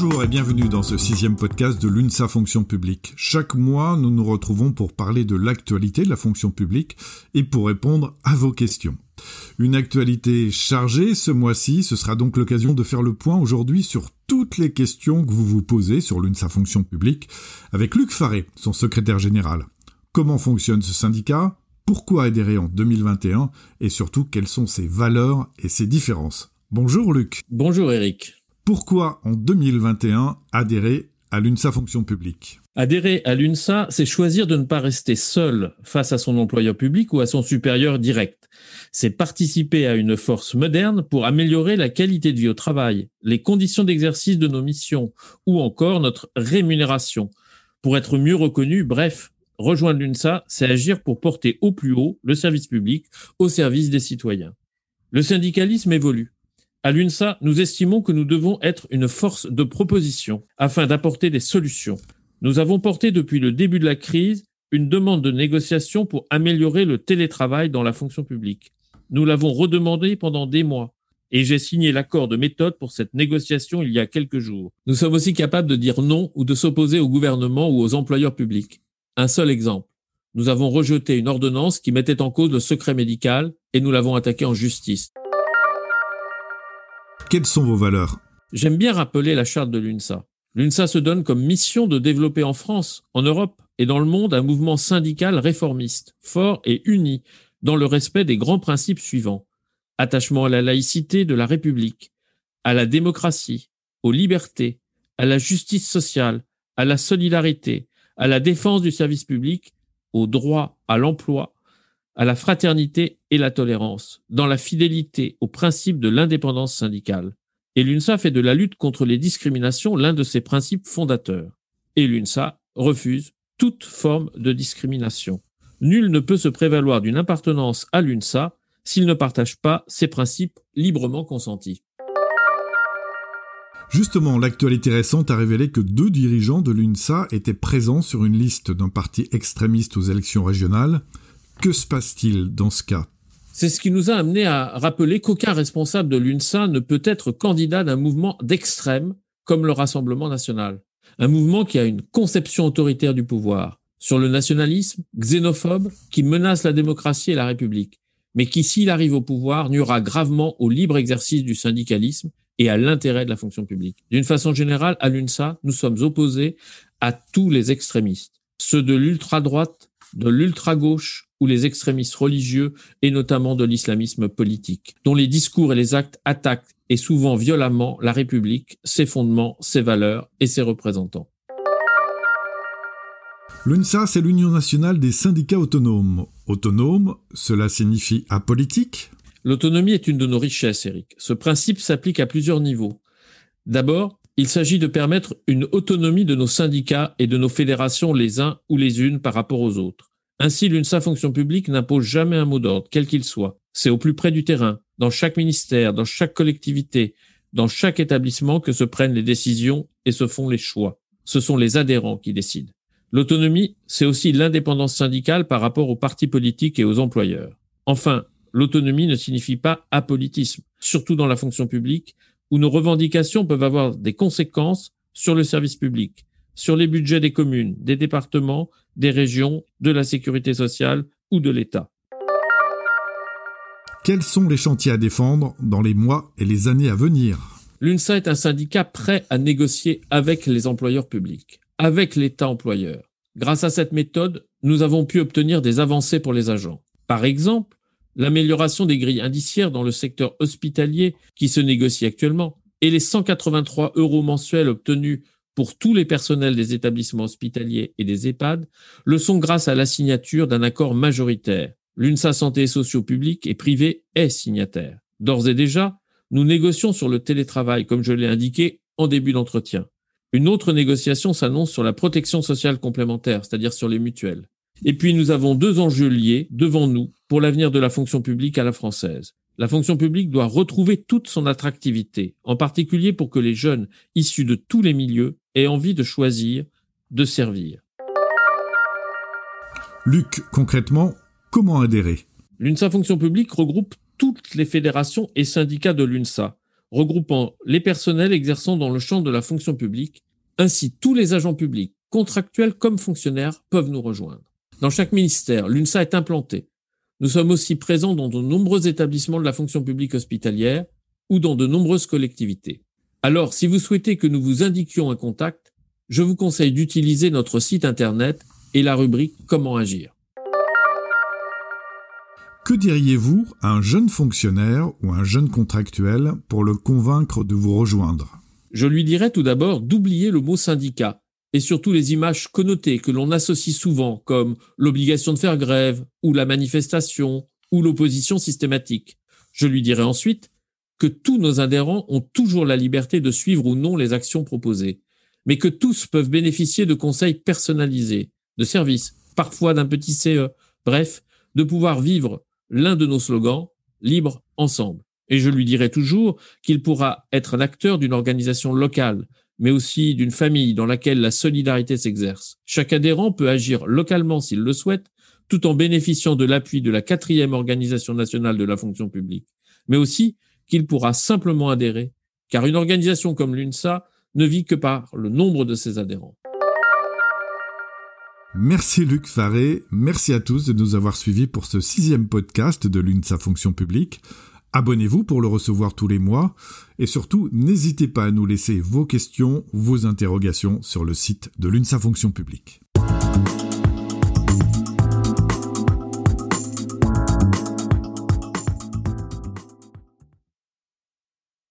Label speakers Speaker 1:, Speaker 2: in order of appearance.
Speaker 1: Bonjour et bienvenue dans ce sixième podcast de l'UNSA Fonction Publique. Chaque mois, nous nous retrouvons pour parler de l'actualité de la fonction publique et pour répondre à vos questions. Une actualité chargée ce mois-ci, ce sera donc l'occasion de faire le point aujourd'hui sur toutes les questions que vous vous posez sur l'UNSA Fonction Publique avec Luc Faré, son secrétaire général. Comment fonctionne ce syndicat? Pourquoi adhérer en 2021 Et surtout, quelles sont ses valeurs et ses différences? Bonjour Luc.
Speaker 2: Bonjour Eric.
Speaker 1: Pourquoi en 2021 adhérer à l'UNSA Fonction Publique?
Speaker 2: Adhérer à l'UNSA, c'est choisir de ne pas rester seul face à son employeur public ou à son supérieur direct. C'est participer à une force moderne pour améliorer la qualité de vie au travail, les conditions d'exercice de nos missions ou encore notre rémunération. Pour être mieux reconnu, bref, rejoindre l'UNSA, c'est agir pour porter au plus haut le service public au service des citoyens. Le syndicalisme évolue. À l'UNSA, nous estimons que nous devons être une force de proposition afin d'apporter des solutions. Nous avons porté depuis le début de la crise une demande de négociation pour améliorer le télétravail dans la fonction publique. Nous l'avons redemandé pendant des mois et j'ai signé l'accord de méthode pour cette négociation il y a quelques jours. Nous sommes aussi capables de dire non ou de s'opposer au gouvernement ou aux employeurs publics. Un seul exemple. Nous avons rejeté une ordonnance qui mettait en cause le secret médical et nous l'avons attaqué en justice.
Speaker 1: Quelles sont vos valeurs?
Speaker 2: J'aime bien rappeler la charte de l'UNSA. L'UNSA se donne comme mission de développer en France, en Europe et dans le monde un mouvement syndical réformiste, fort et uni, dans le respect des grands principes suivants. Attachement à la laïcité de la République, à la démocratie, aux libertés, à la justice sociale, à la solidarité, à la défense du service public, au droit à l'emploi, à la fraternité et la tolérance, dans la fidélité au principe de l'indépendance syndicale. Et l'UNSA fait de la lutte contre les discriminations l'un de ses principes fondateurs. Et l'UNSA refuse toute forme de discrimination. Nul ne peut se prévaloir d'une appartenance à l'UNSA s'il ne partage pas ces principes librement consentis.
Speaker 1: Justement, l'actualité récente a révélé que deux dirigeants de l'UNSA étaient présents sur une liste d'un parti extrémiste aux élections régionales. Que se passe-t-il dans ce cas?
Speaker 2: C'est ce qui nous a amené à rappeler qu'aucun responsable de l'UNSA ne peut être candidat d'un mouvement d'extrême comme le Rassemblement national. Un mouvement qui a une conception autoritaire du pouvoir, sur le nationalisme, xénophobe, qui menace la démocratie et la République, mais qui, s'il arrive au pouvoir, nuira gravement au libre exercice du syndicalisme et à l'intérêt de la fonction publique. D'une façon générale, à l'UNSA, nous sommes opposés à tous les extrémistes, ceux de l'ultra-droite, de l'ultra-gauche, ou les extrémistes religieux et notamment de l'islamisme politique, dont les discours et les actes attaquent et souvent violemment la République, ses fondements, ses valeurs et ses représentants.
Speaker 1: L'UNSA, c'est l'Union nationale des syndicats autonomes. Autonome, cela signifie apolitique?
Speaker 2: L'autonomie est une de nos richesses, Eric. Ce principe s'applique à plusieurs niveaux. D'abord, il s'agit de permettre une autonomie de nos syndicats et de nos fédérations les uns ou les unes par rapport aux autres. Ainsi, l'UNSA Fonction publique n'impose jamais un mot d'ordre, quel qu'il soit. C'est au plus près du terrain, dans chaque ministère, dans chaque collectivité, dans chaque établissement que se prennent les décisions et se font les choix. Ce sont les adhérents qui décident. L'autonomie, c'est aussi l'indépendance syndicale par rapport aux partis politiques et aux employeurs. Enfin, l'autonomie ne signifie pas apolitisme, surtout dans la fonction publique, où nos revendications peuvent avoir des conséquences sur le service public, sur les budgets des communes, des départements, des régions, de la sécurité sociale ou de l'État.
Speaker 1: Quels sont les chantiers à défendre dans les mois et les années à venir?
Speaker 2: L'UNSA est un syndicat prêt à négocier avec les employeurs publics, avec l'État employeur. Grâce à cette méthode, nous avons pu obtenir des avancées pour les agents. Par exemple, l'amélioration des grilles indiciaires dans le secteur hospitalier qui se négocie actuellement et les 183 euros mensuels obtenus pour tous les personnels des établissements hospitaliers et des EHPAD le sont grâce à la signature d'un accord majoritaire. L'UNSA Santé Sociaux Publics et Privés est signataire. D'ores et déjà, nous négocions sur le télétravail, comme je l'ai indiqué en début d'entretien. Une autre négociation s'annonce sur la protection sociale complémentaire, c'est-à-dire sur les mutuelles. Et puis nous avons deux enjeux liés devant nous pour l'avenir de la fonction publique à la française. La fonction publique doit retrouver toute son attractivité, en particulier pour que les jeunes issus de tous les milieux aient envie de choisir, de servir.
Speaker 1: Luc, concrètement, comment adhérer?
Speaker 2: L'UNSA Fonction publique regroupe toutes les fédérations et syndicats de l'UNSA. regroupant les personnels exerçant dans le champ de la fonction publique. Ainsi, tous les agents publics, contractuels comme fonctionnaires, peuvent nous rejoindre. Dans chaque ministère, l'UNSA est implantée. Nous sommes aussi présents dans de nombreux établissements de la fonction publique hospitalière ou dans de nombreuses collectivités. Alors, si vous souhaitez que nous vous indiquions un contact, je vous conseille d'utiliser notre site internet et la rubrique Comment agir.
Speaker 1: Que diriez-vous à un jeune fonctionnaire ou un jeune contractuel pour le convaincre de vous rejoindre?
Speaker 2: Je lui dirais tout d'abord d'oublier le mot syndicat et surtout les images connotées que l'on associe souvent comme l'obligation de faire grève ou la manifestation ou l'opposition systématique. Je lui dirai ensuite que tous nos adhérents ont toujours la liberté de suivre ou non les actions proposées, mais que tous peuvent bénéficier de conseils personnalisés, de services, parfois d'un petit CE, bref, de pouvoir vivre l'un de nos slogans, libre ensemble. Et je lui dirai toujours qu'il pourra être un acteur d'une organisation locale, mais aussi d'une famille dans laquelle la solidarité s'exerce. Chaque adhérent peut agir localement s'il le souhaite, tout en bénéficiant de l'appui de la quatrième organisation nationale de la fonction publique, mais aussi qu'il pourra simplement adhérer, car une organisation comme l'UNSA ne vit que par le nombre de ses adhérents.
Speaker 1: Merci Luc Faré, merci à tous de nous avoir suivis pour ce sixième podcast de l'UNSA Fonction Publique. Abonnez-vous pour le recevoir tous les mois et surtout n'hésitez pas à nous laisser vos questions, vos interrogations sur le site de l'UNSA Fonction Publique.